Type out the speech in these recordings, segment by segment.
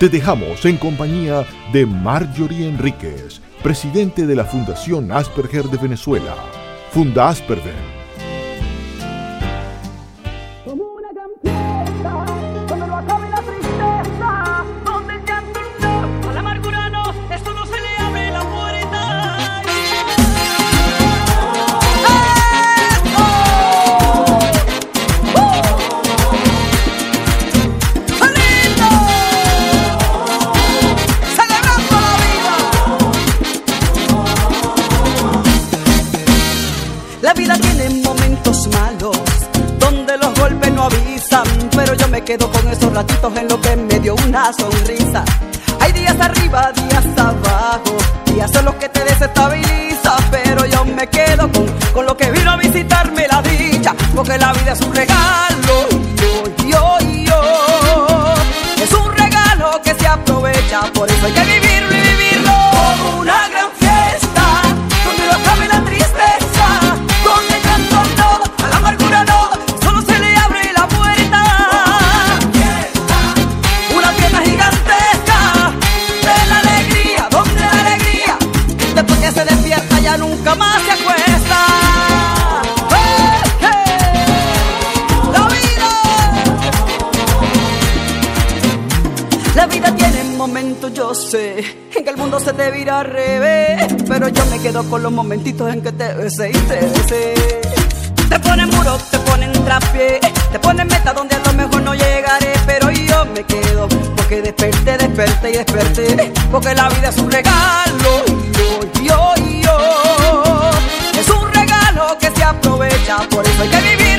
Te dejamos en compañía de Marjorie Enríquez, presidente de la Fundación Asperger de Venezuela. Funda Asperger una sonrisa. Hay días arriba, días abajo, días son los que te desestabilizan, pero yo me quedo con, con lo que vino a visitarme la dicha, porque la vida es un regalo, yo, yo, yo, es un regalo que se aprovecha, por eso hay que vivirlo y vivirlo. Una mundo se te vira al revés, pero yo me quedo con los momentitos en que te besé y te besé. Te ponen muro, te ponen trapié, te ponen meta donde a lo mejor no llegaré, pero yo me quedo porque desperté, desperté y desperté, porque la vida es un regalo. Yo, yo, que se aprovecha, por eso hay que vivirlo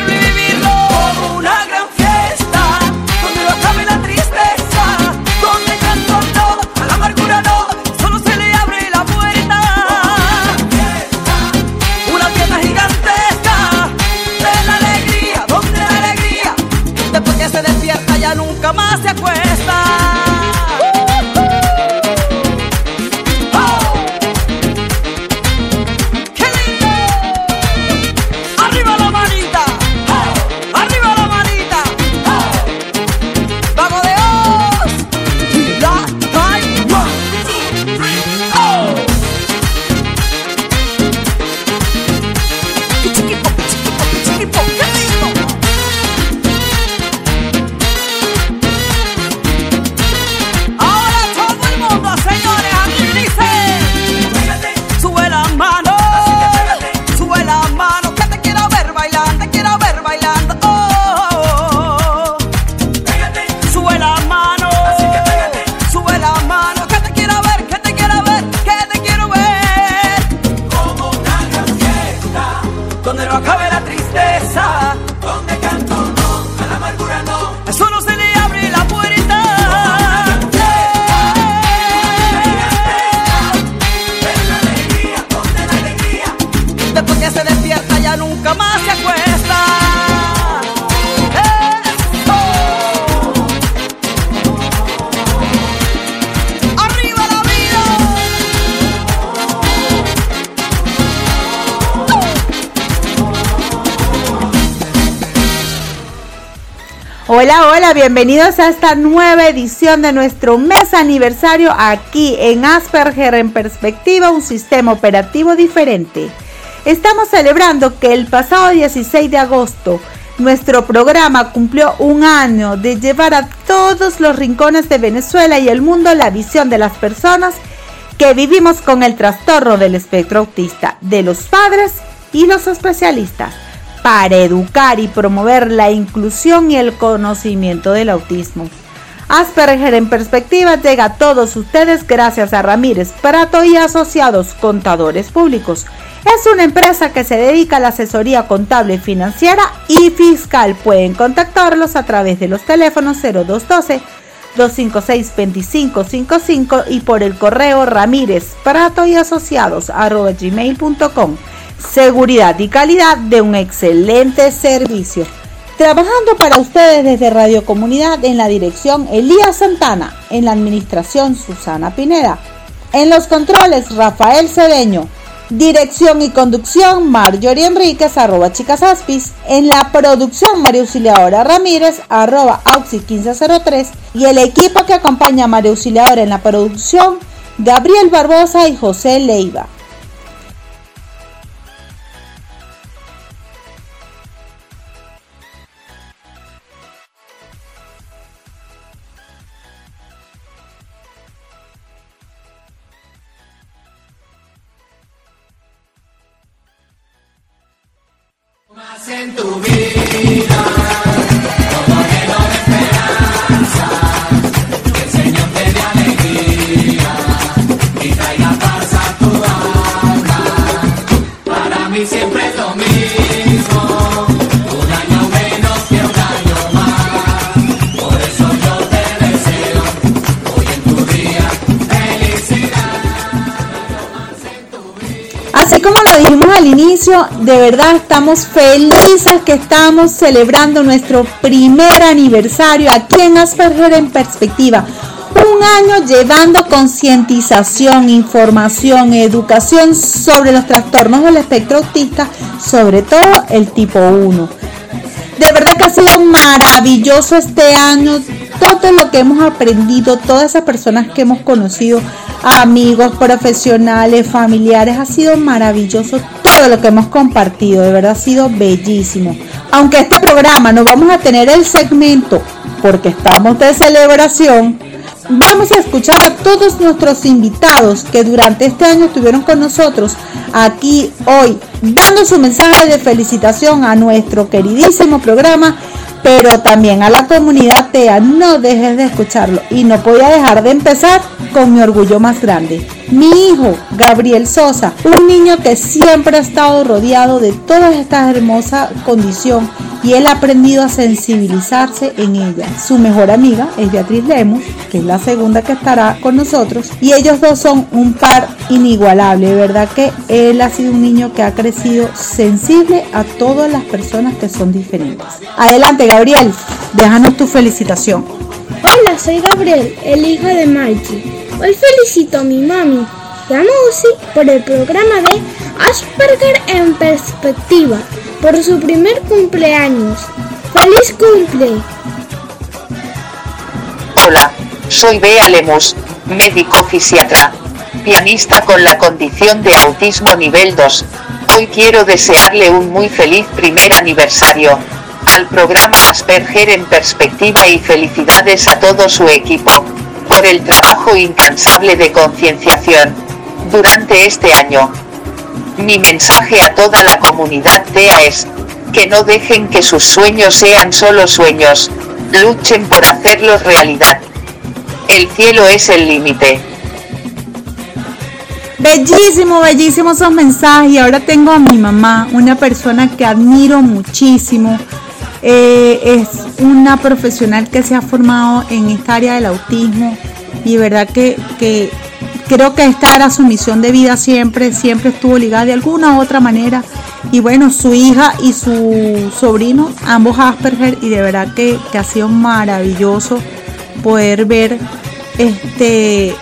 Bienvenidos a esta nueva edición de nuestro mes aniversario aquí en Asperger en Perspectiva, un sistema operativo diferente. Estamos celebrando que el pasado 16 de agosto nuestro programa cumplió un año de llevar a todos los rincones de Venezuela y el mundo la visión de las personas que vivimos con el trastorno del espectro autista, de los padres y los especialistas para educar y promover la inclusión y el conocimiento del autismo. Asperger en perspectiva llega a todos ustedes gracias a Ramírez Prato y Asociados Contadores Públicos. Es una empresa que se dedica a la asesoría contable, financiera y fiscal. Pueden contactarlos a través de los teléfonos 0212 256-2555 y por el correo ramírez prato y asociados gmail.com. Seguridad y calidad de un excelente servicio. Trabajando para ustedes desde Radio Comunidad en la dirección Elías Santana, en la administración Susana Pineda, en los controles Rafael Cedeño, dirección y conducción Marjorie Enríquez arroba chicas aspis, en la producción María Auxiliadora Ramírez arroba auxi 1503 y el equipo que acompaña a María Auxiliadora en la producción Gabriel Barbosa y José Leiva. Siempre es lo mismo, un año menos que un año más. Por eso yo te deseo en tu día. Así como lo dijimos al inicio, de verdad estamos felices que estamos celebrando nuestro primer aniversario aquí en Asperger en Perspectiva. Un año llevando concientización, información, educación sobre los trastornos del espectro autista, sobre todo el tipo 1. De verdad que ha sido maravilloso este año, todo lo que hemos aprendido, todas esas personas que hemos conocido, amigos, profesionales, familiares, ha sido maravilloso todo lo que hemos compartido, de verdad ha sido bellísimo. Aunque este programa no vamos a tener el segmento porque estamos de celebración, vamos a escuchar a todos nuestros invitados que durante este año estuvieron con nosotros aquí hoy, dando su mensaje de felicitación a nuestro queridísimo programa pero también a la comunidad TEA. No dejes de escucharlo. Y no podía dejar de empezar con mi orgullo más grande. Mi hijo, Gabriel Sosa, un niño que siempre ha estado rodeado de toda esta hermosa condición y él ha aprendido a sensibilizarse en ella. Su mejor amiga es Beatriz Lemus, que es la segunda que estará con nosotros, y ellos dos son un par inigualable. De verdad que él ha sido un niño que ha crecido sensible a todas las personas que son diferentes. Adelante, Gabriel, déjanos tu felicitación. Hola, soy Gabriel, el hijo de Mikey. Hoy felicito a mi mami y por el programa de Asperger en Perspectiva, por su primer cumpleaños. ¡Feliz cumple! Hola, soy Bea Lemus, médico fisiatra, pianista con la condición de autismo nivel 2. Hoy quiero desearle un muy feliz primer aniversario al programa Asperger en perspectiva y felicidades a todo su equipo por el trabajo incansable de concienciación durante este año. Mi mensaje a toda la comunidad TEA es, que no dejen que sus sueños sean solo sueños, luchen por hacerlos realidad. El cielo es el límite. Bellísimo, bellísimo esos mensajes. Y ahora tengo a mi mamá, una persona que admiro muchísimo. Eh, es una profesional que se ha formado en esta área del autismo y verdad que, que creo que esta era su misión de vida siempre, siempre estuvo ligada de alguna u otra manera. Y bueno, su hija y su sobrino, ambos Asperger, y de verdad que, que ha sido maravilloso poder ver este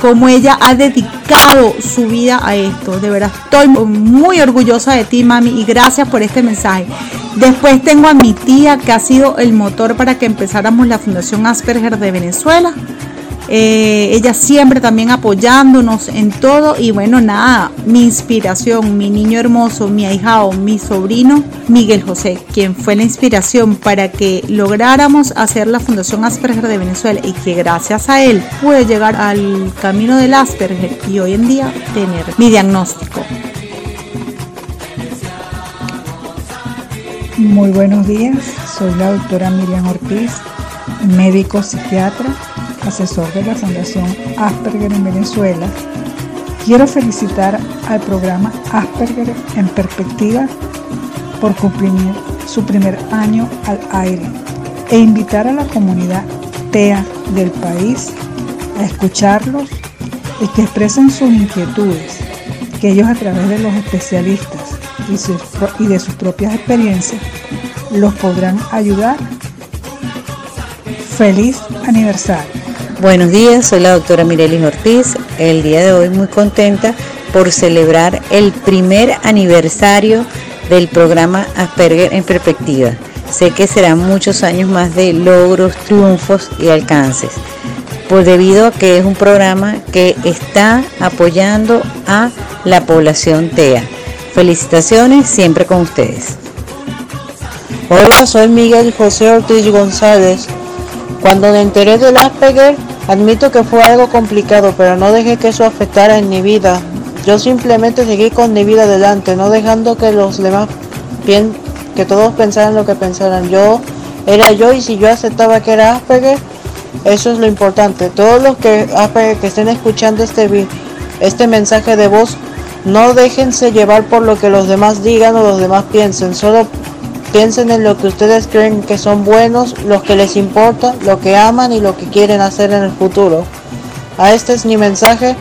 cómo ella ha dedicado su vida a esto. De verdad, estoy muy orgullosa de ti, mami, y gracias por este mensaje. Después tengo a mi tía, que ha sido el motor para que empezáramos la Fundación Asperger de Venezuela. Eh, ella siempre también apoyándonos en todo y bueno, nada, mi inspiración, mi niño hermoso, mi ahijado, mi sobrino, Miguel José, quien fue la inspiración para que lográramos hacer la Fundación Asperger de Venezuela y que gracias a él pude llegar al camino del Asperger y hoy en día tener mi diagnóstico. Muy buenos días, soy la doctora Miriam Ortiz, médico psiquiatra asesor de la Fundación Asperger en Venezuela, quiero felicitar al programa Asperger en Perspectiva por cumplir su primer año al aire e invitar a la comunidad TEA del país a escucharlos y que expresen sus inquietudes, que ellos a través de los especialistas y, de sus propias experiencias los podrán ayudar. Feliz aniversario. Buenos días, soy la doctora Mirelis Ortiz. El día de hoy muy contenta por celebrar el primer aniversario del programa Asperger en perspectiva. Sé que serán muchos años más de logros, triunfos y alcances, por debido a que es un programa que está apoyando a la población TEA. Felicitaciones siempre con ustedes. Hola, soy Miguel José Ortiz González. Cuando me enteré del Asperger, admito que fue algo complicado, pero no dejé que eso afectara en mi vida. Yo simplemente seguí con mi vida adelante, no dejando que los demás que todos pensaran lo que pensaran. Yo era yo y si yo aceptaba que era Asperger, eso es lo importante. Todos los que Asperger que estén escuchando este este mensaje de voz, no déjense llevar por lo que los demás digan o los demás piensen. Solo piensen en lo que ustedes creen que son buenos, los que les importa, lo que aman y lo que quieren hacer en el futuro. A este es mi mensaje.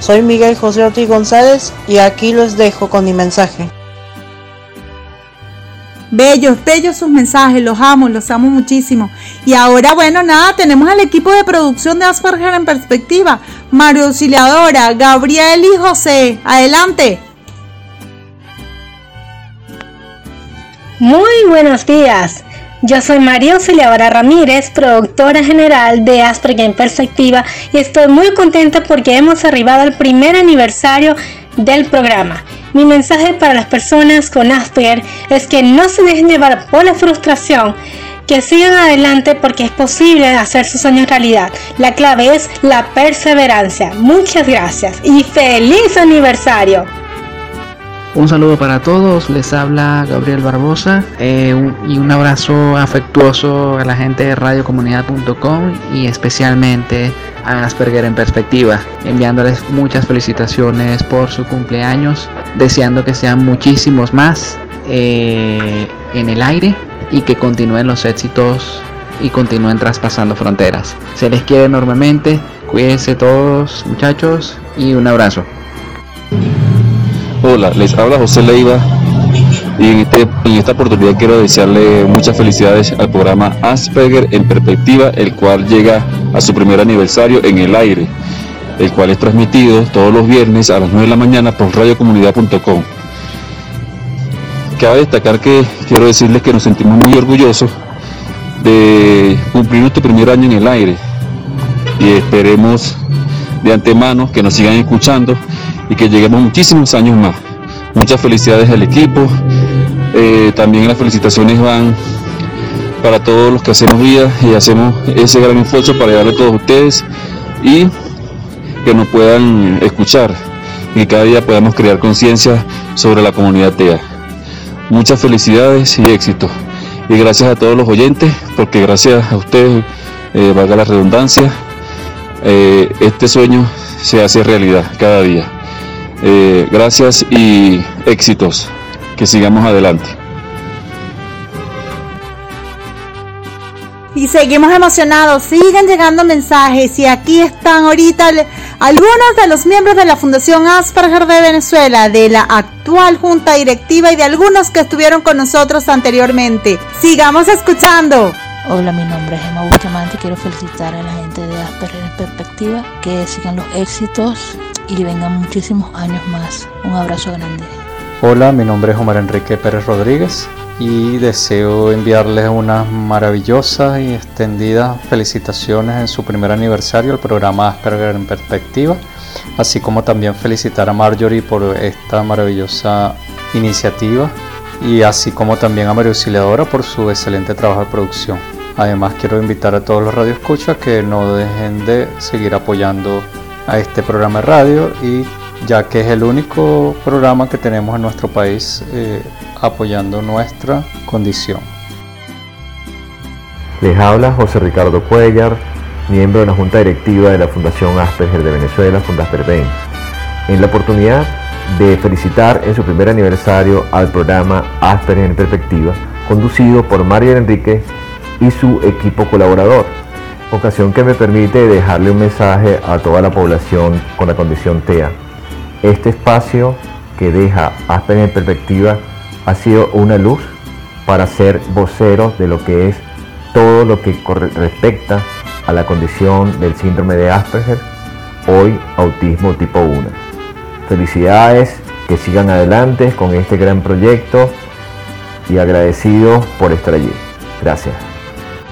Soy Miguel José Ortiz González y aquí los dejo con mi mensaje. Bellos, bellos sus mensajes, los amo, los amo muchísimo. Y ahora, bueno, nada, tenemos al equipo de producción de Asperger en perspectiva. Mario Auxiliadora, Gabriel y José. Adelante. Muy buenos días. Yo soy María Auxiliadora Ramírez, productora general de Asperger en Perspectiva y estoy muy contenta porque hemos arribado al primer aniversario del programa. Mi mensaje para las personas con Asperger es que no se dejen llevar por la frustración, que sigan adelante porque es posible hacer sus sueños realidad. La clave es la perseverancia. Muchas gracias y feliz aniversario. Un saludo para todos, les habla Gabriel Barbosa eh, y un abrazo afectuoso a la gente de radiocomunidad.com y especialmente a Asperger en perspectiva, enviándoles muchas felicitaciones por su cumpleaños, deseando que sean muchísimos más eh, en el aire y que continúen los éxitos y continúen traspasando fronteras. Se les quiere enormemente, cuídense todos muchachos y un abrazo. Hola, les habla José Leiva y en, este, en, esta oportunidad quiero desearle muchas felicidades al programa Asperger en perspectiva, el cual llega a su primer aniversario en el aire, el cual es transmitido todos los viernes a las 9 de la mañana por radiocomunidad.com. Cabe destacar que quiero decirles que nos sentimos muy orgullosos de cumplir nuestro primer año en el aire y esperemos de antemano que nos sigan escuchando y que lleguemos muchísimos años más. Muchas felicidades al equipo. Eh, también las felicitaciones van para todos los que hacemos vida y hacemos ese gran esfuerzo para llegarle a todos ustedes y que nos puedan escuchar y cada día podamos crear conciencia sobre la comunidad TEA. Muchas felicidades y éxito. Y gracias a todos los oyentes, porque gracias a ustedes, eh, valga la redundancia, eh, este sueño se hace realidad cada día. Eh, gracias y éxitos. Que sigamos adelante. Y seguimos emocionados, siguen llegando mensajes y aquí están ahorita algunos de los miembros de la Fundación Asperger de Venezuela, de la actual junta directiva y de algunos que estuvieron con nosotros anteriormente. Sigamos escuchando. Hola, mi nombre es Emma Bustamante. Quiero felicitar a la gente de Asperger en Perspectiva, que sigan los éxitos y vengan muchísimos años más. Un abrazo grande. Hola, mi nombre es Omar Enrique Pérez Rodríguez y deseo enviarles unas maravillosas y extendidas felicitaciones en su primer aniversario al programa Asperger en Perspectiva, así como también felicitar a Marjorie por esta maravillosa iniciativa y así como también a María Auxiliadora por su excelente trabajo de producción. Además quiero invitar a todos los radioescuchas que no dejen de seguir apoyando a este programa de radio y ya que es el único programa que tenemos en nuestro país eh, apoyando nuestra condición. Les habla José Ricardo Cuellar, miembro de la Junta Directiva de la Fundación Asperger de Venezuela, Fundasperven. En la oportunidad de felicitar en su primer aniversario al programa Asperger en Perspectiva, conducido por Mario Enrique y su equipo colaborador. Ocasión que me permite dejarle un mensaje a toda la población con la condición TEA. Este espacio que deja Asperger en perspectiva ha sido una luz para ser vocero de lo que es todo lo que respecta a la condición del síndrome de Asperger, hoy autismo tipo 1. Felicidades, que sigan adelante con este gran proyecto y agradecidos por estar allí. Gracias.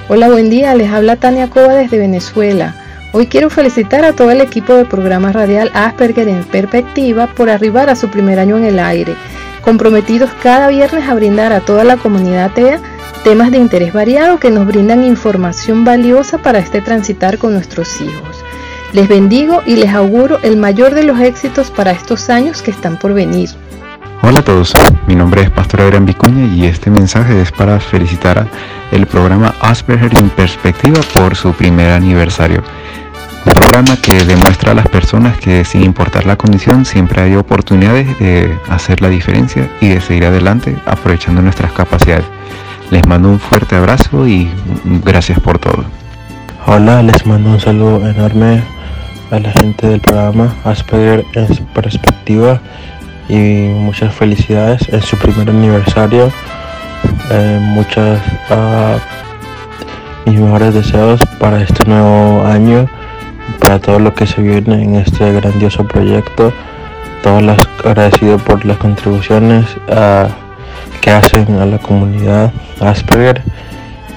Hola, buen día. Les habla Tania Cova desde Venezuela. Hoy quiero felicitar a todo el equipo del programa radial Asperger en Perspectiva por arribar a su primer año en el aire, comprometidos cada viernes a brindar a toda la comunidad TEA temas de interés variado que nos brindan información valiosa para este transitar con nuestros hijos. Les bendigo y les auguro el mayor de los éxitos para estos años que están por venir. Hola a todos, mi nombre es Pastor Adrián Vicuña y este mensaje es para felicitar el programa Asperger en Perspectiva por su primer aniversario. Un programa que demuestra a las personas que sin importar la condición siempre hay oportunidades de hacer la diferencia y de seguir adelante aprovechando nuestras capacidades. Les mando un fuerte abrazo y gracias por todo. Hola, les mando un saludo enorme a la gente del programa Asperger en Perspectiva y muchas felicidades en su primer aniversario. Eh, muchas uh, mis mejores deseos para este nuevo año, para todo lo que se viene en este grandioso proyecto. Todos los agradecidos por las contribuciones uh, que hacen a la comunidad Asperger,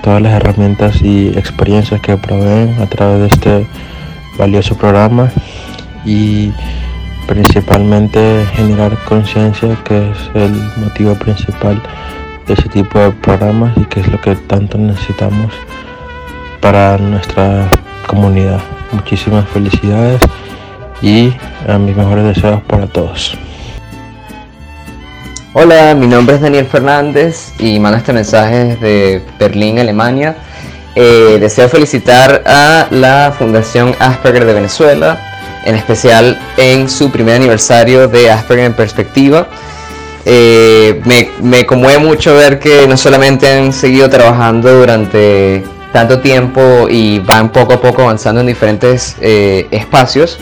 todas las herramientas y experiencias que proveen a través de este valioso programa y principalmente generar conciencia que es el motivo principal de ese tipo de programas y que es lo que tanto necesitamos para nuestra comunidad. Muchísimas felicidades y a mis mejores deseos para todos. Hola, mi nombre es Daniel Fernández y mando este mensaje desde Berlín, Alemania. Eh, deseo felicitar a la Fundación Asperger de Venezuela en especial en su primer aniversario de Asperger en Perspectiva. Eh, me, conmueve mucho ver que no solamente han seguido trabajando durante tanto tiempo y van poco a poco avanzando en diferentes eh, espacios,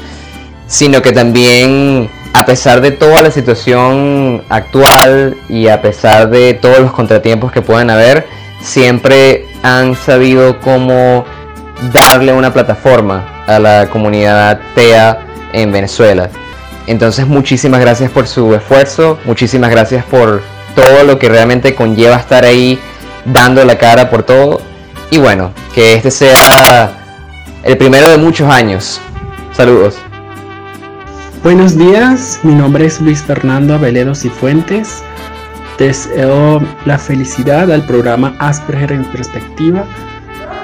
sino que también a pesar de toda la situación actual y a pesar de todos los contratiempos que puedan haber, siempre han sabido cómo darle una plataforma a la comunidad TEA en Venezuela. Entonces muchísimas gracias por su esfuerzo, muchísimas gracias por todo lo que realmente conlleva estar ahí dando la cara por todo. Y bueno, que este sea el primero de muchos años. Saludos. Buenos días, mi nombre es Luis Fernando Aveledo Cifuentes. Deseo la felicidad al programa Asperger en Perspectiva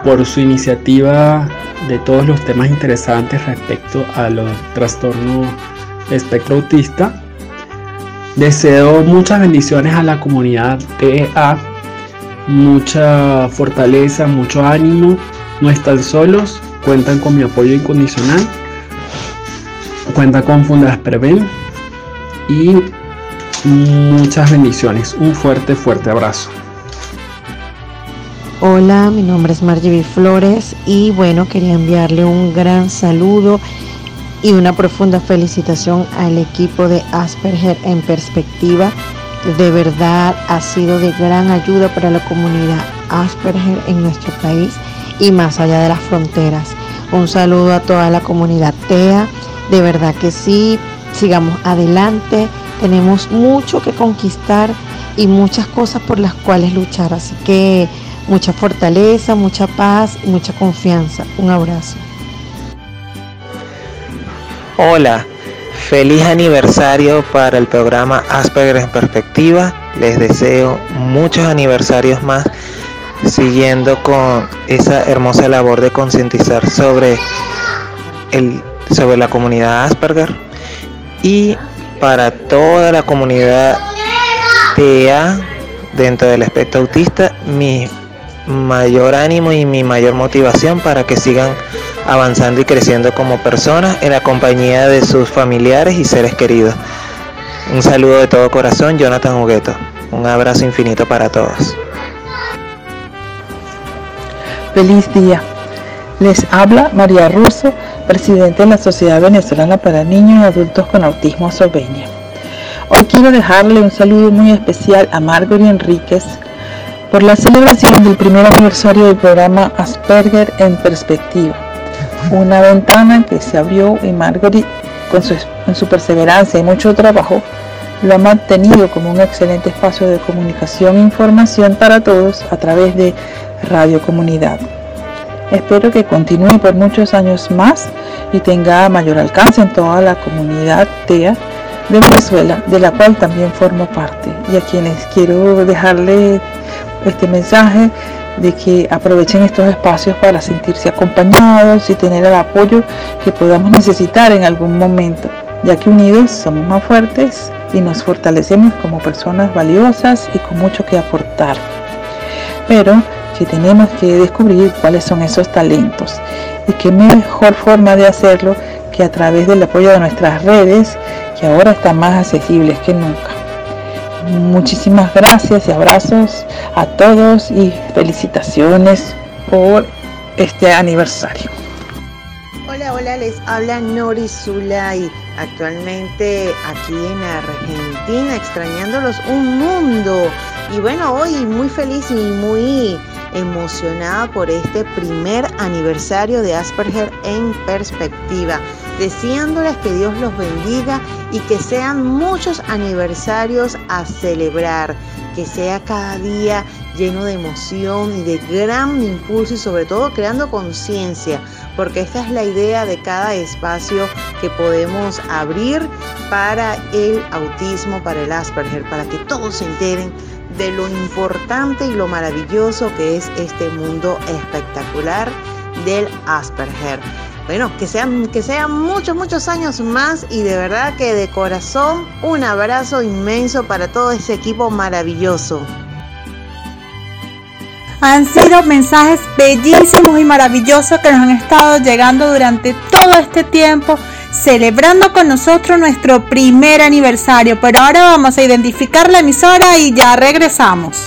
por su iniciativa de todos los temas interesantes respecto a los trastornos espectro autista. Deseo muchas bendiciones a la comunidad TEA, mucha fortaleza, mucho ánimo. No están solos, cuentan con mi apoyo incondicional. Cuenta con Fundas Preven y muchas bendiciones. Un fuerte, fuerte abrazo. Hola, mi nombre es Margie Flores y bueno, quería enviarle un gran saludo y una profunda felicitación al equipo de Asperger en perspectiva. De verdad ha sido de gran ayuda para la comunidad Asperger en nuestro país y más allá de las fronteras. Un saludo a toda la comunidad TEA. De verdad que sí, sigamos adelante. Tenemos mucho que conquistar y muchas cosas por las cuales luchar. Así que mucha fortaleza, mucha paz y mucha confianza. Un abrazo. Hola, feliz aniversario para el programa Asperger en Perspectiva. Les deseo muchos aniversarios más siguiendo con esa hermosa labor de concientizar sobre, sobre la comunidad Asperger y para toda la comunidad TEA dentro del espectro autista, mi mayor ánimo y mi mayor motivación para que sigan avanzando y creciendo como personas en la compañía de sus familiares y seres queridos. Un saludo de todo corazón, Jonathan Hugueto. Un abrazo infinito para todos. Feliz día. Les habla María Russo, presidente de la Sociedad Venezolana para Niños y Adultos con Autismo Sobeña. Hoy quiero dejarle un saludo muy especial a Margory Enríquez por la celebración del primer aniversario del programa Asperger en Perspectiva. Una ventana que se abrió y Margory, con su, con su perseverancia y mucho trabajo, lo ha mantenido como un excelente espacio de comunicación e información para todos a través de Radio Comunidad. Espero que continúe por muchos años más y tenga mayor alcance en toda la comunidad TEA de Venezuela, de la cual también formo parte, y a quienes quiero dejarle este mensaje de que aprovechen estos espacios para sentirse acompañados y tener el apoyo que podamos necesitar en algún momento, ya que unidos somos más fuertes y nos fortalecemos como personas valiosas y con mucho que aportar. Pero que tenemos que descubrir cuáles son esos talentos y qué mejor forma de hacerlo que a través del apoyo de nuestras redes que ahora están más accesibles que nunca. Muchísimas gracias y abrazos a todos y felicitaciones por este aniversario. Hola, hola, les habla Nori Zulay, actualmente aquí en Argentina, extrañándolos un mundo. Y bueno, hoy muy feliz y muy emocionada por este primer aniversario de Asperger en perspectiva, deseándoles que Dios los bendiga y que sean muchos aniversarios a celebrar, que sea cada día lleno de emoción y de gran impulso y sobre todo creando conciencia, porque esta es la idea de cada espacio que podemos abrir para el autismo, para el Asperger, para que todos se enteren de lo importante y lo maravilloso que es este mundo espectacular del Asperger. Bueno, que sean, que sean muchos, muchos años más y de verdad que de corazón un abrazo inmenso para todo ese equipo maravilloso. Han sido mensajes bellísimos y maravillosos que nos han estado llegando durante todo este tiempo celebrando con nosotros nuestro primer aniversario. Pero ahora vamos a identificar la emisora y ya regresamos.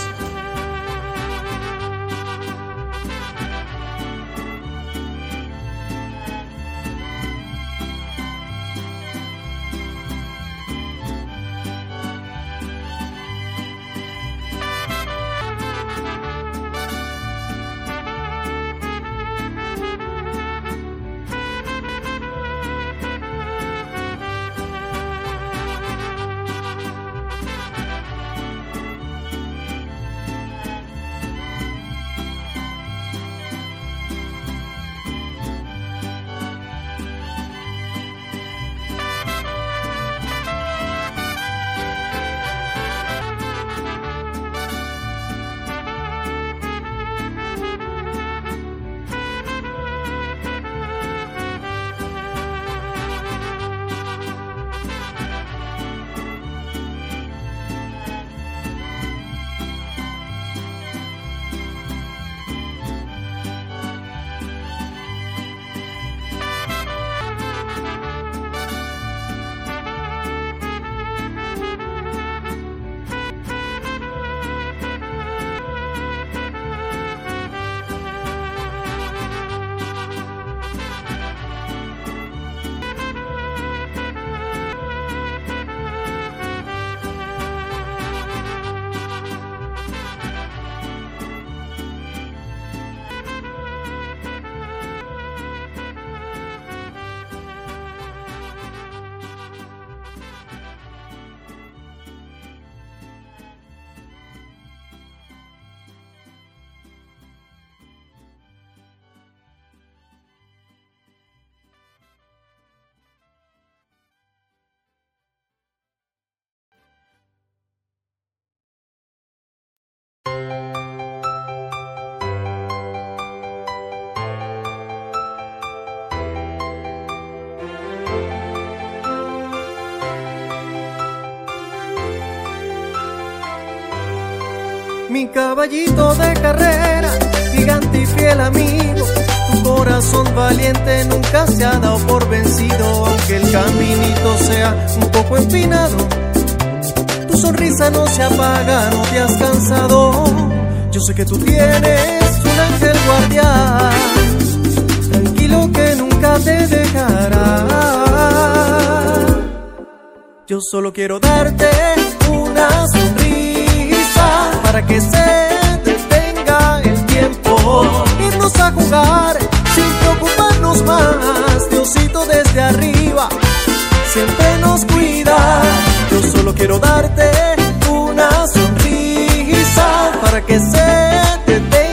Mi caballito de carrera, gigante y fiel amigo, tu corazón valiente nunca se ha dado por vencido, aunque el caminito sea un poco empinado. Tu sonrisa no se apaga, no te has cansado. Yo sé que tú tienes un ángel guardián, nunca te dejará. Yo solo quiero darte una sonrisa para que se detenga el tiempo. Irnos a jugar sin preocuparnos más. Diosito desde arriba siempre nos cuida. Yo solo quiero darte una sonrisa para que se detenga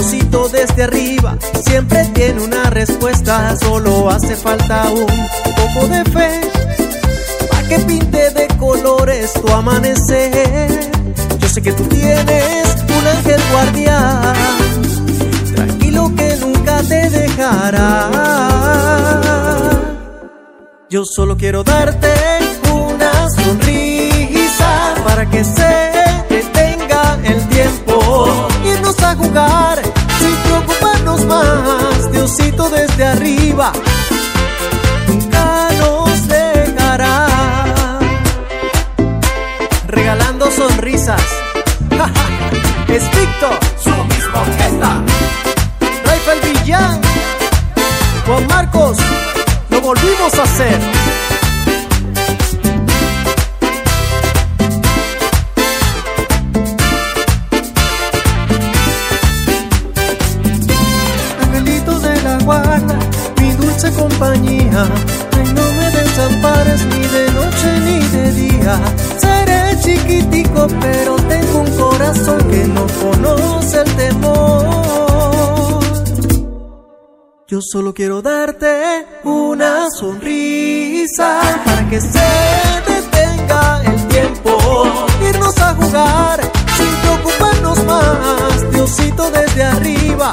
Desde arriba siempre tiene una respuesta. Solo hace falta un poco de fe pa' que pinte de colores tu amanecer. Yo sé que tú tienes un ángel guardián, tranquilo que nunca te dejará. Yo solo quiero darte una sonrisa para que se detenga el tiempo. Irnos a jugar sin preocuparnos más. Diosito desde arriba nunca nos dejará. Regalando sonrisas. es Víctor, su misma orquesta. Rafael Villán, Juan Marcos, lo volvimos a hacer. Ay, no me desampares ni de noche ni de día. Seré chiquitico, pero tengo un corazón que no conoce el temor. Yo solo quiero darte una sonrisa para que se detenga el tiempo. Irnos a jugar sin preocuparnos más. Diosito desde arriba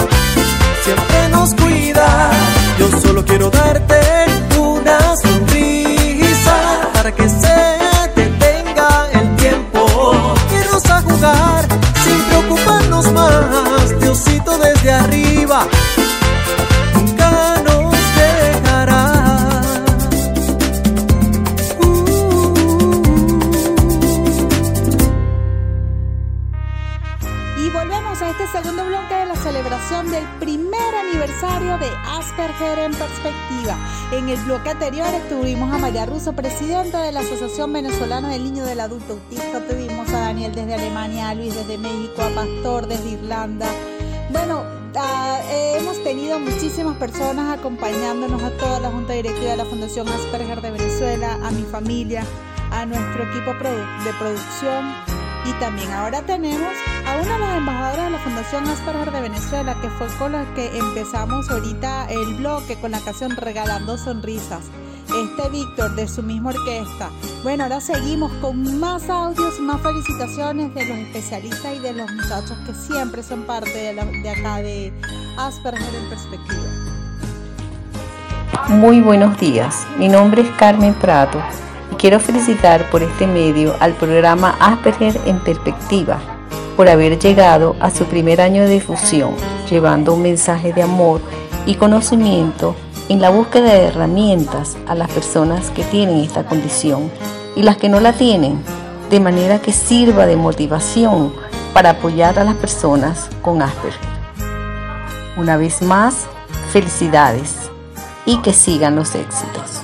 bloque anterior estuvimos a María Russo, presidenta de la Asociación Venezolana del Niño del Adulto Autista. Tuvimos a Daniel desde Alemania, a Luis desde México, a Pastor desde Irlanda. Bueno, ah, eh, hemos tenido muchísimas personas acompañándonos a toda la Junta Directiva de la Fundación Asperger de Venezuela, a mi familia, a nuestro equipo de producción y también ahora tenemos a una de las embajadoras de la Fundación Asperger de Venezuela, que fue con la que empezamos ahorita el bloque con la canción Regalando Sonrisas. Este Víctor de su misma orquesta. Bueno, ahora seguimos con más audios, más felicitaciones de los especialistas y de los muchachos que siempre son parte de, de acá de Asperger en Perspectiva. Muy buenos días, mi nombre es Carmen Prato y quiero felicitar por este medio al programa Asperger en Perspectiva por haber llegado a su primer año de difusión, llevando un mensaje de amor y conocimiento en la búsqueda de herramientas a las personas que tienen esta condición y las que no la tienen, de manera que sirva de motivación para apoyar a las personas con Asperger. Una vez más, felicidades y que sigan los éxitos.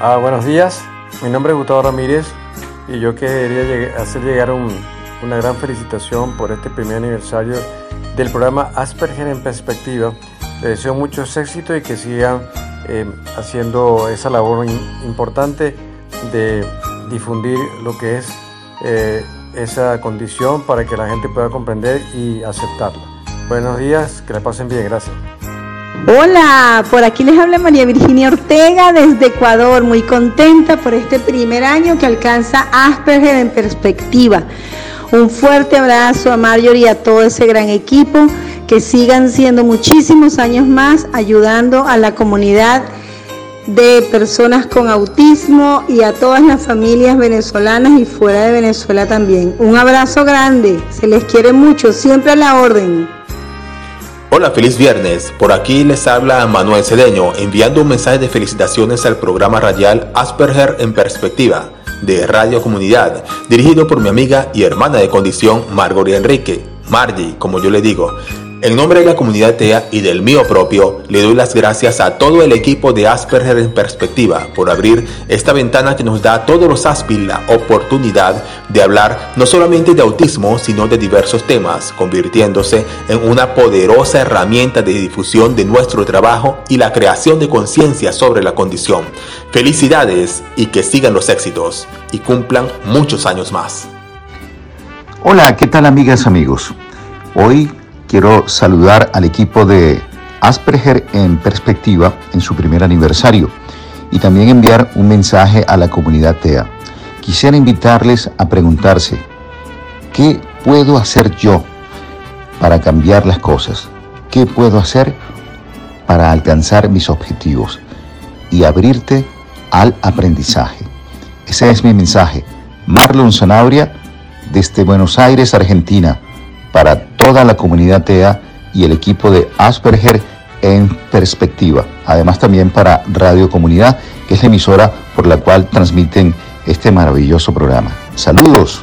Ah, buenos días, mi nombre es Gustavo Ramírez y yo quería hacer llegar un- una gran felicitación por este primer aniversario del programa Asperger en Perspectiva. Les deseo muchos éxitos y que sigan eh, haciendo esa labor importante de difundir lo que es eh, esa condición para que la gente pueda comprender y aceptarla. Buenos días, que la pasen bien, gracias. Hola, por aquí les habla María Virginia Ortega desde Ecuador, muy contenta por este primer año que alcanza Asperger en perspectiva. Un fuerte abrazo a Marjorie y a todo ese gran equipo que sigan siendo muchísimos años más ayudando a la comunidad de personas con autismo y a todas las familias venezolanas y fuera de Venezuela también. Un abrazo grande, se les quiere mucho, siempre a la orden. Hola, feliz viernes. Por aquí les habla Manuel Cedeño enviando un mensaje de felicitaciones al programa radial Asperger en Perspectiva de Radio Comunidad, dirigido por mi amiga y hermana de condición Margoria Enrique, Margie, como yo le digo. En nombre de la comunidad TEA y del mío propio, le doy las gracias a todo el equipo de Asperger en Perspectiva por abrir esta ventana que nos da a todos los Aspil la oportunidad de hablar no solamente de autismo, sino de diversos temas, convirtiéndose en una poderosa herramienta de difusión de nuestro trabajo y la creación de conciencia sobre la condición. Felicidades y que sigan los éxitos y cumplan muchos años más. Hola, ¿qué tal amigas, amigos? Hoy quiero saludar al equipo de Asperger en perspectiva en su primer aniversario y también enviar un mensaje a la comunidad TEA. Quisiera invitarles a preguntarse, ¿qué puedo hacer yo para cambiar las cosas? ¿Qué puedo hacer para alcanzar mis objetivos? Y abrirte al aprendizaje. Ese es mi mensaje. Marlon Zanabria, desde Buenos Aires, Argentina para toda la comunidad TEA y el equipo de Asperger en perspectiva. Además también para Radio Comunidad, que es la emisora por la cual transmiten este maravilloso programa. Saludos.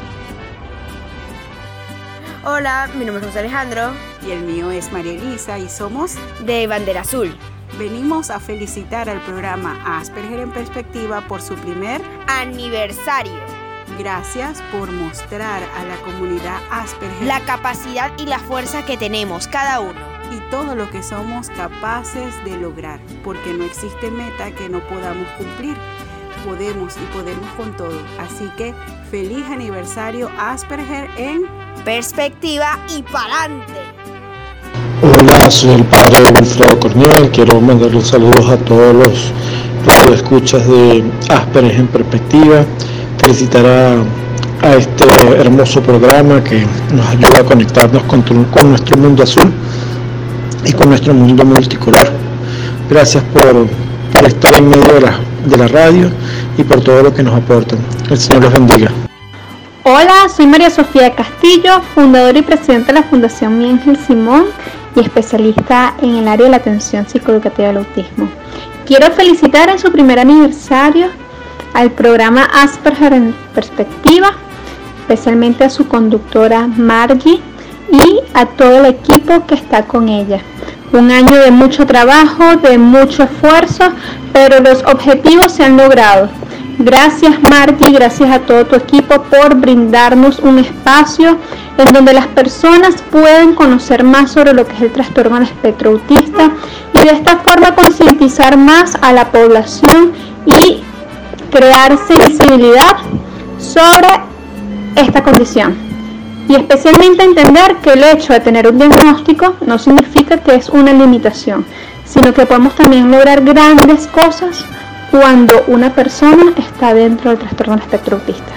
Hola, mi nombre es José Alejandro. Y el mío es María Elisa y somos de Bandera Azul. Venimos a felicitar al programa Asperger en Perspectiva por su primer aniversario. Gracias por mostrar a la comunidad Asperger la capacidad y la fuerza que tenemos cada uno y todo lo que somos capaces de lograr, porque no existe meta que no podamos cumplir. Podemos y podemos con todo. Así que feliz aniversario Asperger en perspectiva y pa'lante. Hola, soy el padre Wilfredo Corniel. Quiero mandarle saludos a todos los escuchas de Asperger en perspectiva felicitar a, este hermoso programa que nos ayuda a conectarnos con, nuestro mundo azul y con nuestro mundo multicolor. Gracias por, estar en medio de la, de la radio y por todo lo que nos aportan. El Señor los bendiga. Hola, soy María Sofía Castillo, fundadora y presidenta de la Fundación Mi Ángel Simón y especialista en el área de la atención psicoeducativa del autismo. Quiero felicitar en su primer aniversario al programa Asperger en Perspectiva, especialmente a su conductora Margie y a todo el equipo que está con ella. Un año de mucho trabajo, de mucho esfuerzo, pero los objetivos se han logrado. Gracias Margie, gracias a todo tu equipo por brindarnos un espacio en donde las personas pueden conocer más sobre lo que es el trastorno al espectro autista y de esta forma concientizar más a la población y crear sensibilidad sobre esta condición y especialmente entender que el hecho de tener un diagnóstico no significa que es una limitación, sino que podemos también lograr grandes cosas cuando una persona está dentro del trastorno del espectro autista.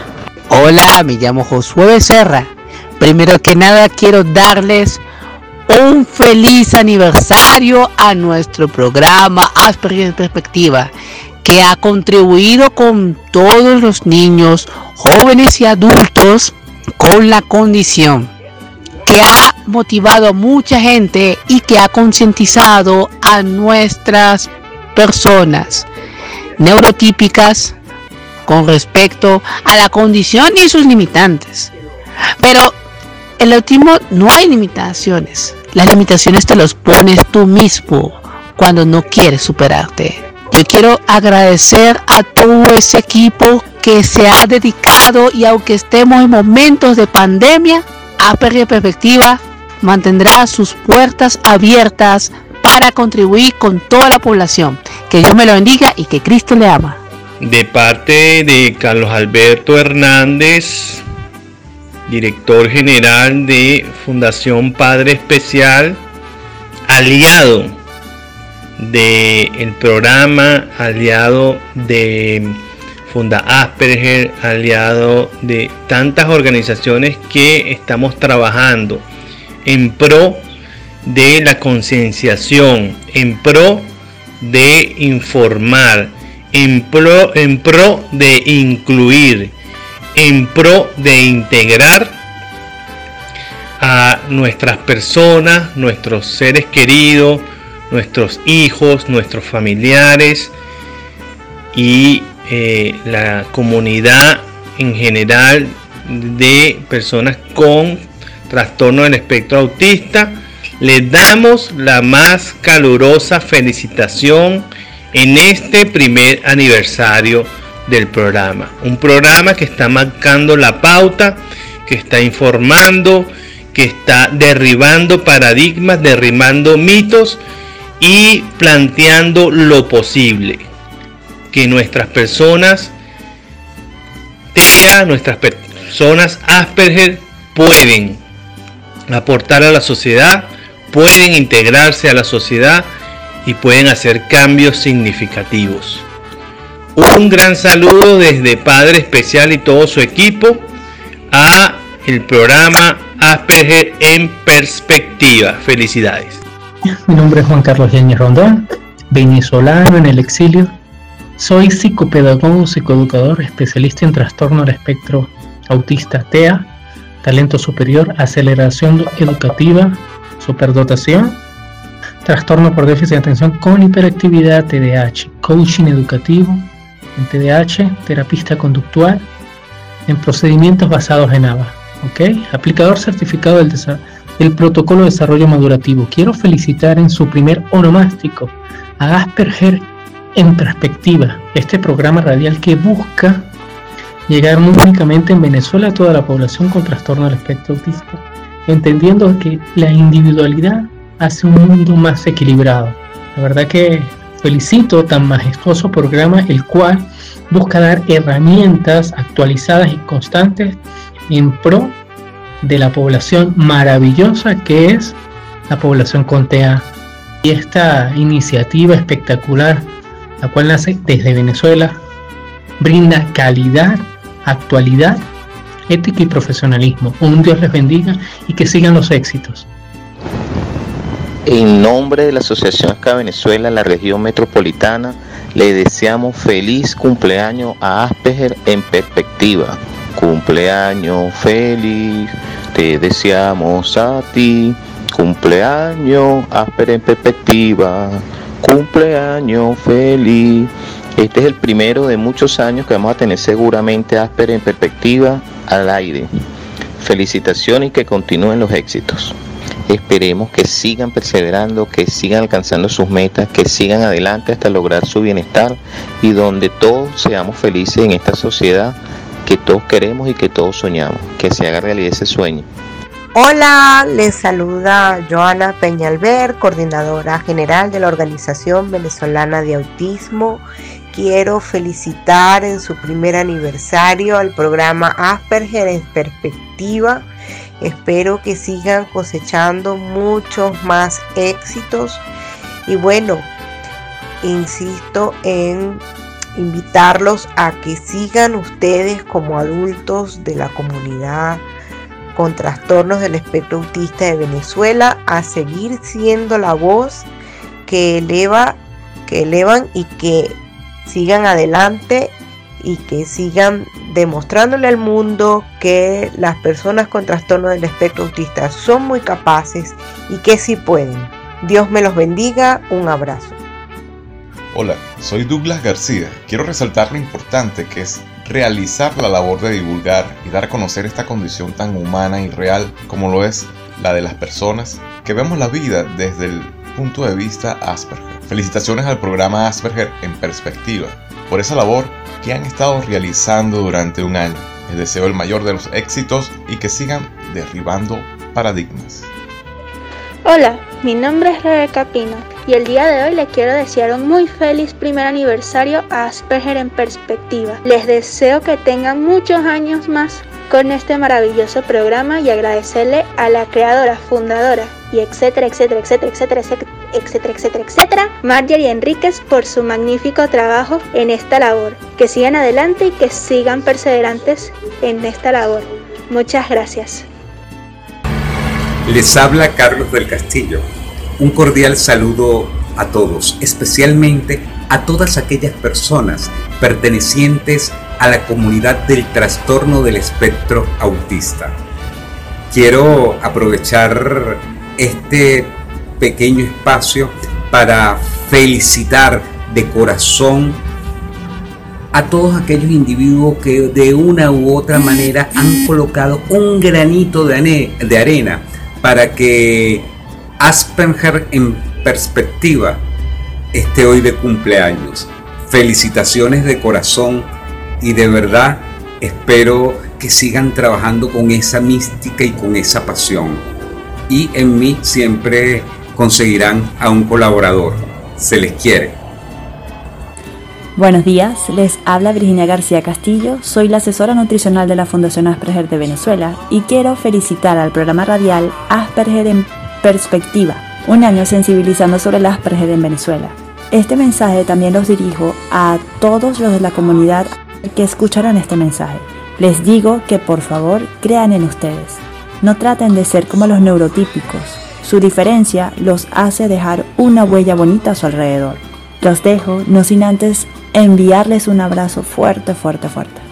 Hola, me llamo Josué Becerra. Primero que nada quiero darles un feliz aniversario a nuestro programa Asperger Perspectiva que ha contribuido con todos los niños, jóvenes y adultos con la condición, que ha motivado a mucha gente y que ha concientizado a nuestras personas neurotípicas con respecto a la condición y sus limitantes. Pero el autismo no hay limitaciones. Las limitaciones te las pones tú mismo cuando no quieres superarte. Yo quiero agradecer a todo ese equipo que se ha dedicado y aunque estemos en momentos de pandemia, a Perspectiva mantendrá sus puertas abiertas para contribuir con toda la población. Que Dios me lo bendiga y que Cristo le ama. De parte de Carlos Alberto Hernández, director general de Fundación Padre Especial, aliado del el programa, aliado de Funda Asperger, aliado de tantas organizaciones que estamos trabajando en pro de la concienciación, en pro de informar, en pro, en pro de incluir, en pro de integrar a nuestras personas, nuestros seres queridos, nuestros hijos, nuestros familiares y eh, la comunidad en general de personas con trastorno del espectro autista. Les damos la más calurosa felicitación en este primer aniversario del programa. Un programa que está marcando la pauta, que está informando, que está derribando paradigmas, derribando mitos y planteando lo posible. Que nuestras personas TEA, nuestras personas Asperger pueden aportar a la sociedad, pueden integrarse a la sociedad y pueden hacer cambios significativos. Un gran saludo desde Padre Especial y todo su equipo a el programa Asperger en Perspectiva. Felicidades. Mi nombre es Juan Carlos Yañez Rondón, venezolano en el exilio. Soy psicopedagogo, psicoeducador, especialista en trastorno del espectro autista TEA, talento superior, aceleración educativa, superdotación, trastorno por déficit de atención con hiperactividad TDAH, coaching educativo en TDAH, terapista conductual, en procedimientos basados en ABA. ¿ok? Aplicador certificado del, del protocolo de desarrollo madurativo. Quiero felicitar en su primer onomástico a Asperger en perspectiva, este programa radial que busca llegar únicamente en Venezuela a toda la población con trastorno del espectro autista, entendiendo que la individualidad hace un mundo más equilibrado. La verdad que felicito tan majestuoso programa el cual busca dar herramientas actualizadas y constantes en pro de la población maravillosa que es la población con TEA. Y esta iniciativa espectacular, la cual nace desde Venezuela, brinda calidad, actualidad, ética y profesionalismo. Un Dios les bendiga y que sigan los éxitos. En nombre de la Asociación Esca Venezuela, la región metropolitana, le deseamos feliz cumpleaños a Asperger en perspectiva. Cumpleaños feliz, te deseamos a ti. Cumpleaños Asperger en perspectiva. Cumpleaños feliz. Este es el primero de muchos años que vamos a tener seguramente Asperger en perspectiva al aire. Felicitaciones y que continúen los éxitos. Esperemos que sigan perseverando, que sigan alcanzando sus metas, que sigan adelante hasta lograr su bienestar y donde todos seamos felices en esta sociedad que todos queremos y que todos soñamos, que se haga realidad ese sueño. Hola, les saluda Joana Peñalver, coordinadora general de la Organización Venezolana de Autismo. Quiero felicitar en su primer aniversario al programa Asperger en Perspectiva Espero que sigan cosechando muchos más éxitos. Y bueno, insisto en invitarlos a que sigan ustedes como adultos de la comunidad con trastornos del espectro autista de Venezuela a seguir siendo la voz que eleva, que elevan y que sigan adelante y que sigan demostrándole al mundo que las personas con trastorno del espectro autista son muy capaces y que sí pueden. Dios me los bendiga, un abrazo. Hola, soy Douglas García. Quiero resaltar lo importante que es realizar la labor de divulgar y dar a conocer esta condición tan humana y real como lo es la de las personas que vemos la vida desde el punto de vista Asperger. Felicitaciones al programa Asperger en perspectiva por esa labor que han estado realizando durante un año. Les deseo el mayor de los éxitos y que sigan derribando paradigmas. Hola, mi nombre es Rebeca Pino y el día de hoy le quiero desear un muy feliz primer aniversario a Asperger en perspectiva. Les deseo que tengan muchos años más con este maravilloso programa y agradecerle a la creadora, fundadora y etcétera, etcétera, etcétera, etcétera, etcétera, etcétera, etcétera, Marjorie Enríquez por su magnífico trabajo en esta labor. Que sigan adelante y que sigan perseverantes en esta labor. Muchas gracias. Les habla Carlos del Castillo. Un cordial saludo a todos, especialmente a todas aquellas personas pertenecientes a la comunidad del trastorno del espectro autista. Quiero aprovechar este pequeño espacio para felicitar de corazón a todos aquellos individuos que de una u otra manera han colocado un granito de, arena para que Asperger en perspectiva esté hoy de cumpleaños. Felicitaciones de corazón y de verdad espero que sigan trabajando con esa mística y con esa pasión. Y en mí siempre conseguirán a un colaborador. Se les quiere. Buenos días, les habla Virginia García Castillo, soy la asesora nutricional de la Fundación Asperger de Venezuela y quiero felicitar al programa radial Asperger en Perspectiva, un año sensibilizando sobre el Asperger en Venezuela. Este mensaje también los dirijo a todos los de la comunidad que escucharán este mensaje. Les digo que por favor crean en ustedes. No traten de ser como los neurotípicos. Su diferencia los hace dejar una huella bonita a su alrededor. Los dejo, no sin antes enviarles un abrazo fuerte, fuerte, fuerte.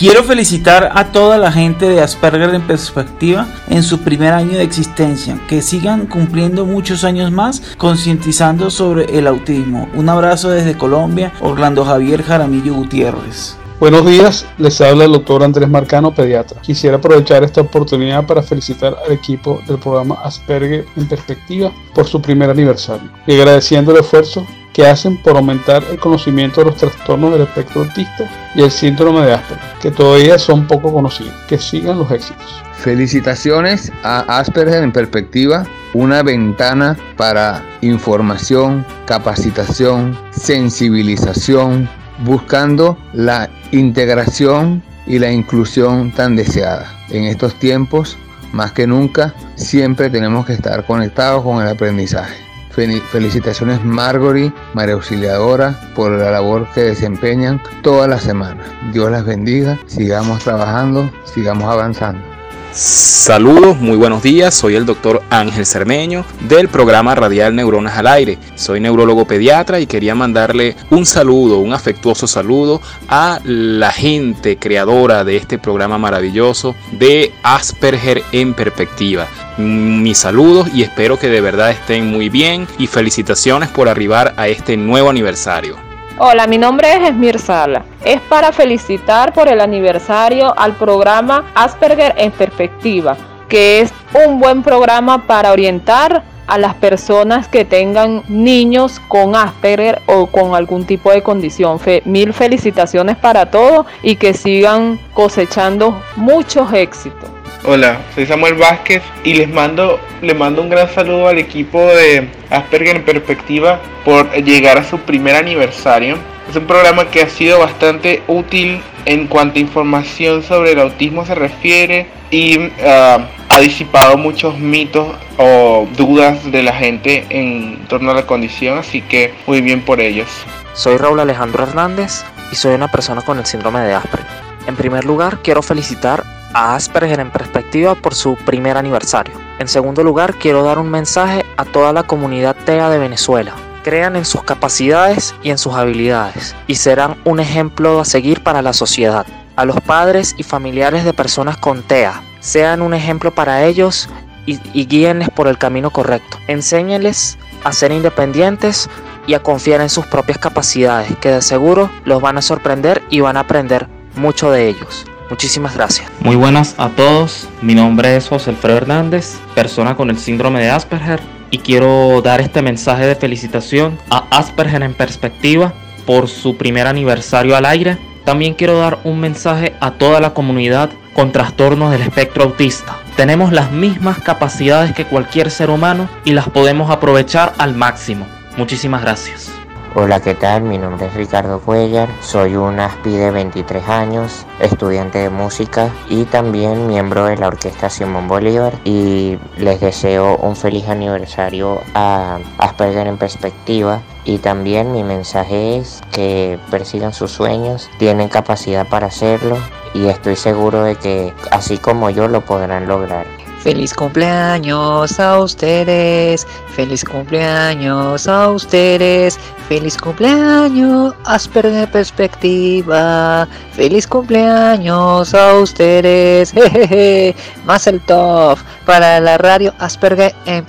Quiero felicitar a toda la gente de Asperger en perspectiva en su primer año de existencia. Que sigan cumpliendo muchos años más concientizando sobre el autismo. Un abrazo desde Colombia, Orlando Javier Jaramillo Gutiérrez. Buenos días, les habla el doctor Andrés Marcano, pediatra. Quisiera aprovechar esta oportunidad para felicitar al equipo del programa Asperger en Perspectiva por su primer aniversario y agradeciendo el esfuerzo que hacen por aumentar el conocimiento de los trastornos del espectro autista y el síndrome de Asperger, que todavía son poco conocidos. Que sigan los éxitos. Felicitaciones a Asperger en Perspectiva, una ventana para información, capacitación, sensibilización, buscando la integración y la inclusión tan deseada. En estos tiempos, más que nunca, siempre tenemos que estar conectados con el aprendizaje. Felicitaciones Margory, María Auxiliadora, por la labor que desempeñan toda la semana. Dios las bendiga, sigamos trabajando, sigamos avanzando. Saludos, muy buenos días. Soy el doctor Ángel Cermeño del programa Radial Neuronas al Aire. Soy neurólogo pediatra y quería mandarle un saludo, un afectuoso saludo a la gente creadora de este programa maravilloso de Asperger en Perspectiva. Mis saludos y espero que de verdad estén muy bien y felicitaciones por arribar a este nuevo aniversario. Hola, mi nombre es Esmir Sala. Es para felicitar por el aniversario al programa Asperger en Perspectiva, que es un buen programa para orientar a las personas que tengan niños con Asperger o con algún tipo de condición. mil felicitaciones para todos y que sigan cosechando muchos éxitos. Hola, soy Samuel Vázquez y les mando, les mando un gran saludo al equipo de Asperger en Perspectiva por llegar a su primer aniversario. Es un programa que ha sido bastante útil en cuanto a información sobre el autismo se refiere y ah, ha disipado muchos mitos o dudas de la gente en torno a la condición, así que muy bien por ellos. Soy Raúl Alejandro Hernández y soy una persona con el síndrome de Asperger. En primer lugar, quiero felicitar a Asperger en perspectiva por su primer aniversario. En segundo lugar, quiero dar un mensaje a toda la comunidad TEA de Venezuela. Crean en sus capacidades y en sus habilidades y serán un ejemplo a seguir para la sociedad. A los padres y familiares de personas con TEA, sean un ejemplo para ellos y, guíenles por el camino correcto. Enséñenles a ser independientes y a confiar en sus propias capacidades, que de seguro los van a sorprender y van a aprender mucho de ellos. Muchísimas gracias. Muy buenas a todos. Mi nombre es José Alfredo Hernández, persona con el síndrome de Asperger, y quiero dar este mensaje de felicitación a Asperger en perspectiva por su primer aniversario al aire. También quiero dar un mensaje a toda la comunidad con trastornos del espectro autista. Tenemos las mismas capacidades que cualquier ser humano y las podemos aprovechar al máximo. Muchísimas gracias. Hola, ¿qué tal? Mi nombre es Ricardo Cuellar, soy un ASPI de 23 años, estudiante de música y también miembro de la Orquesta Simón Bolívar y les deseo un feliz aniversario a Asperger en Perspectiva y también mi mensaje es que persigan sus sueños, tienen capacidad para hacerlo y estoy seguro de que así como yo lo podrán lograr. Feliz cumpleaños a ustedes, feliz cumpleaños a ustedes, feliz cumpleaños Asperger Perspectiva, feliz cumpleaños a ustedes, jejeje, más el top para la radio Asperger en,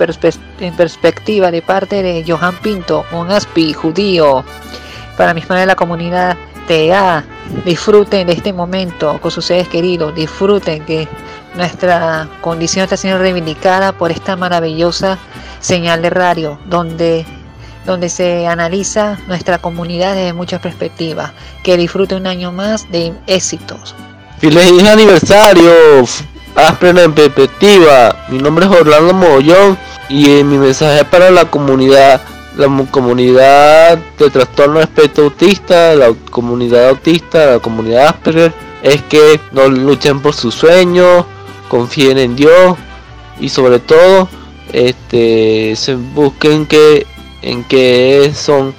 en perspectiva de parte de Johan Pinto, un aspi judío, para mis de la comunidad TA, disfruten de este momento con sus seres queridos, disfruten que nuestra condición está siendo reivindicada por esta maravillosa señal de radio, donde, donde se analiza nuestra comunidad desde muchas perspectivas. Que disfrute un año más de éxitos. Feliz aniversario, Aspen en perspectiva. Mi nombre es Orlando Mogollón y mi mensaje para la comunidad la comunidad de trastorno espectro autista, la comunidad autista, la comunidad Asperger, es que no luchen por sus sueños, confíen en Dios y sobre todo este se busquen que en que son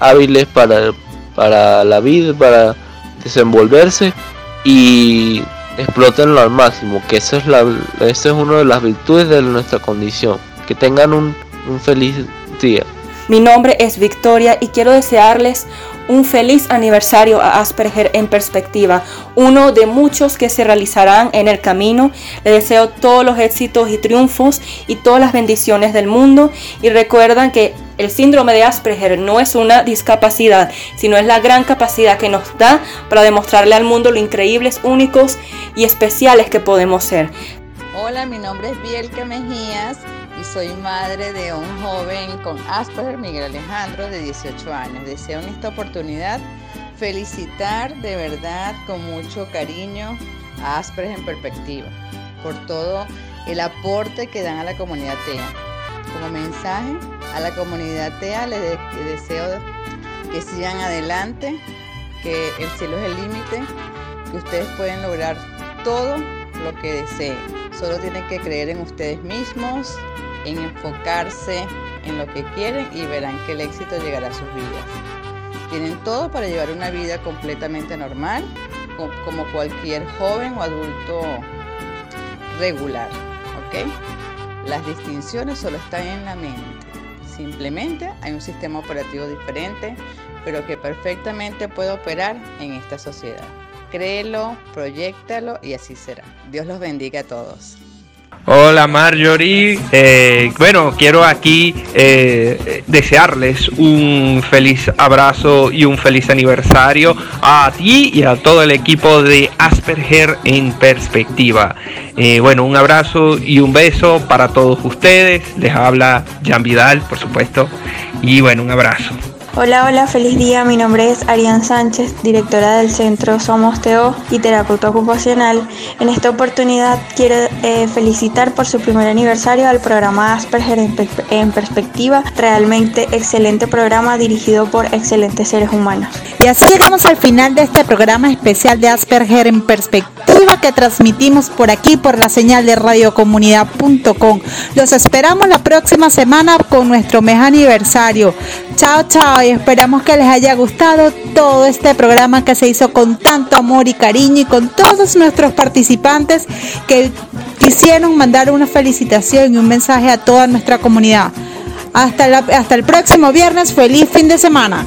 hábiles para, para la vida, para desenvolverse y explotenlo al máximo, que eso es la eso es una de las virtudes de nuestra condición. Que tengan un, un feliz día. Mi nombre es Victoria y quiero desearles un feliz aniversario a Asperger en perspectiva, uno de muchos que se realizarán en el camino. Les deseo todos los éxitos y triunfos y todas las bendiciones del mundo y recuerdan que el síndrome de Asperger no es una discapacidad, sino es la gran capacidad que nos da para demostrarle al mundo lo increíbles, únicos y especiales que podemos ser. Hola, mi nombre es Bielka Mejías y soy madre de un joven con Asperger, Miguel Alejandro, de 18 años. Deseo en esta oportunidad felicitar de verdad con mucho cariño a Asperger en perspectiva por todo el aporte que dan a la comunidad TEA. Como mensaje a la comunidad TEA les, deseo que sigan adelante, que el cielo es el límite, que ustedes pueden lograr todo lo que deseen. Solo tienen que creer en ustedes mismos, en enfocarse en lo que quieren y verán que el éxito llegará a sus vidas. Tienen todo para llevar una vida completamente normal, como cualquier joven o adulto regular. ¿ok? Las distinciones solo están en la mente. Simplemente hay un sistema operativo diferente, pero que perfectamente puede operar en esta sociedad. Créelo, proyectalo y así será. Dios los bendiga a todos. Hola Marjorie, eh, bueno, quiero aquí eh, desearles un feliz abrazo y un feliz aniversario a ti y a todo el equipo de Asperger en perspectiva. Eh, bueno, un abrazo y un beso para todos ustedes. Les habla Jan Vidal, por supuesto. Y bueno, un abrazo. Hola, hola, feliz día. Mi nombre es Arián Sánchez, directora del Centro Somos Teo y terapeuta ocupacional. En esta oportunidad quiero eh, felicitar por su primer aniversario al programa Asperger en, Perspectiva. Realmente excelente programa dirigido por excelentes seres humanos. Y así llegamos al final de este programa especial de Asperger en Perspectiva que transmitimos por aquí por la señal de radiocomunidad.com. Los esperamos la próxima semana con nuestro mes aniversario. Chao, chao esperamos que les haya gustado todo este programa que se hizo con tanto amor y cariño y con todos nuestros participantes que quisieron mandar una felicitación y un mensaje a toda nuestra comunidad. Hasta, hasta el próximo viernes, feliz fin de semana.